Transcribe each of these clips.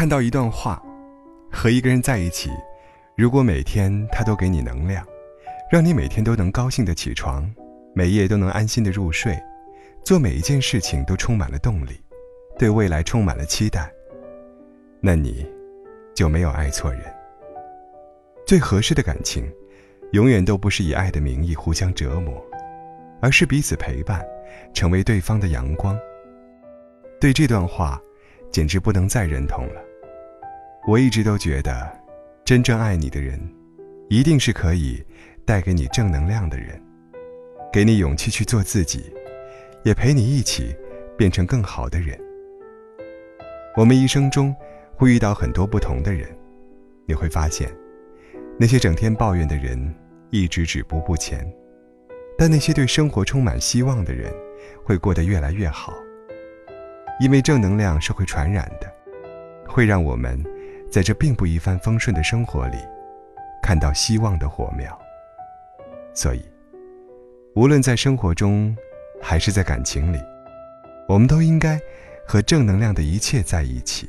看到一段话：和一个人在一起，如果每天他都给你能量，让你每天都能高兴的起床，每夜都能安心的入睡，做每一件事情都充满了动力，对未来充满了期待，那你就没有爱错人。最合适的感情，永远都不是以爱的名义互相折磨，而是彼此陪伴，成为对方的阳光。对这段话。简直不能再认同了。我一直都觉得，真正爱你的人，一定是可以带给你正能量的人，给你勇气去做自己，也陪你一起变成更好的人。我们一生中会遇到很多不同的人，你会发现，那些整天抱怨的人一直止步不前，但那些对生活充满希望的人，会过得越来越好。因为正能量是会传染的，会让我们在这并不一帆风顺的生活里看到希望的火苗。所以，无论在生活中还是在感情里，我们都应该和正能量的一切在一起。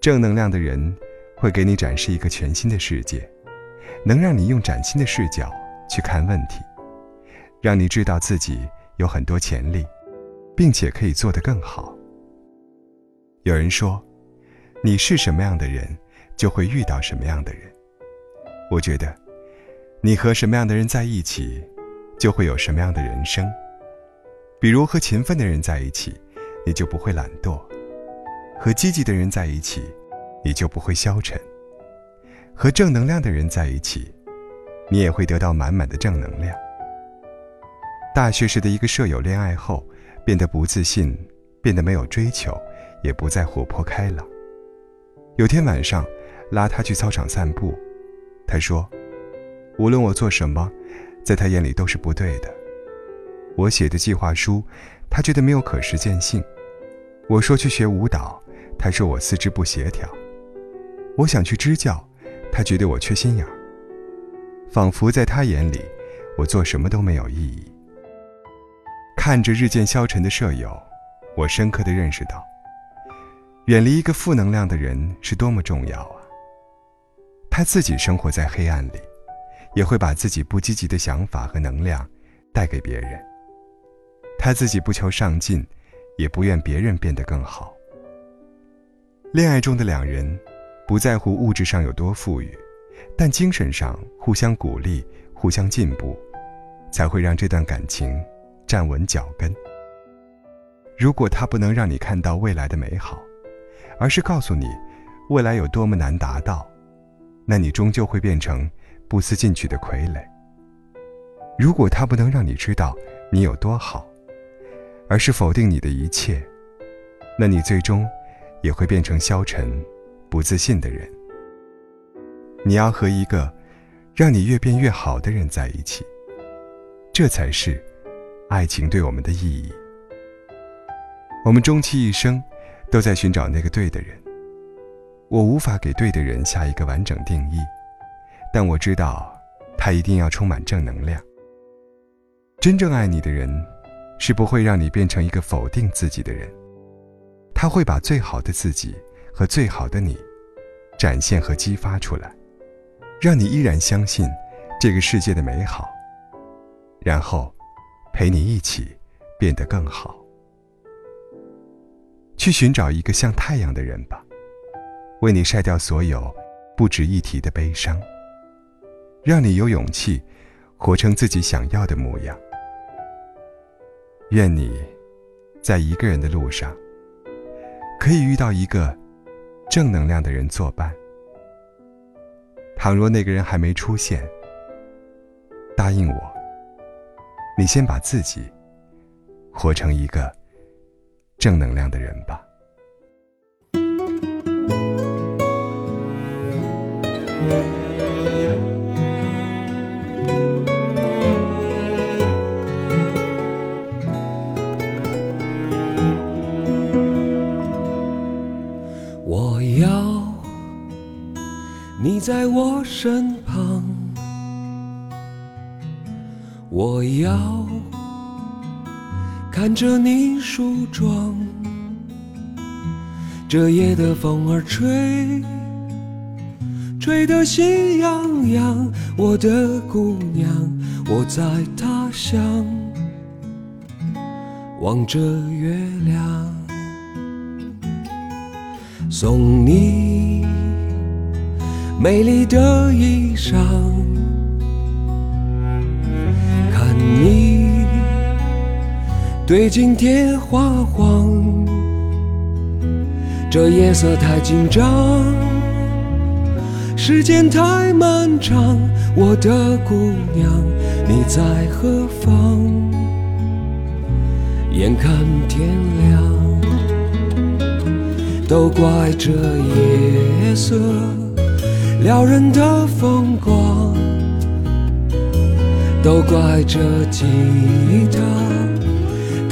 正能量的人会给你展示一个全新的世界，能让你用崭新的视角去看问题，让你知道自己有很多潜力。并且可以做得更好。有人说，你是什么样的人，就会遇到什么样的人。我觉得，你和什么样的人在一起，就会有什么样的人生。比如和勤奋的人在一起，你就不会懒惰；和积极的人在一起，你就不会消沉；和正能量的人在一起，你也会得到满满的正能量。大学时的一个舍友恋爱后。变得不自信，变得没有追求，也不再活泼开朗。有天晚上，拉他去操场散步，他说：“无论我做什么，在他眼里都是不对的。我写的计划书，他觉得没有可实践性；我说去学舞蹈，他说我四肢不协调；我想去支教，他觉得我缺心眼儿。仿佛在他眼里，我做什么都没有意义。”看着日渐消沉的舍友，我深刻的认识到，远离一个负能量的人是多么重要啊！他自己生活在黑暗里，也会把自己不积极的想法和能量带给别人。他自己不求上进，也不愿别人变得更好。恋爱中的两人，不在乎物质上有多富裕，但精神上互相鼓励、互相进步，才会让这段感情。站稳脚跟。如果他不能让你看到未来的美好，而是告诉你未来有多么难达到，那你终究会变成不思进取的傀儡。如果他不能让你知道你有多好，而是否定你的一切，那你最终也会变成消沉、不自信的人。你要和一个让你越变越好的人在一起，这才是。爱情对我们的意义，我们终其一生都在寻找那个对的人。我无法给对的人下一个完整定义，但我知道，他一定要充满正能量。真正爱你的人，是不会让你变成一个否定自己的人，他会把最好的自己和最好的你展现和激发出来，让你依然相信这个世界的美好，然后。陪你一起变得更好，去寻找一个像太阳的人吧，为你晒掉所有不值一提的悲伤，让你有勇气活成自己想要的模样。愿你在一个人的路上，可以遇到一个正能量的人作伴。倘若那个人还没出现，答应我。你先把自己活成一个正能量的人吧。我要你在我身旁。我要看着你梳妆，这夜的风儿吹，吹得心痒痒。我的姑娘，我在他乡望着月亮，送你美丽的衣裳，对镜贴花黄。这夜色太紧张，时间太漫长，我的姑娘你在何方？眼看天亮，都怪这夜色撩人的风光，都怪这吉他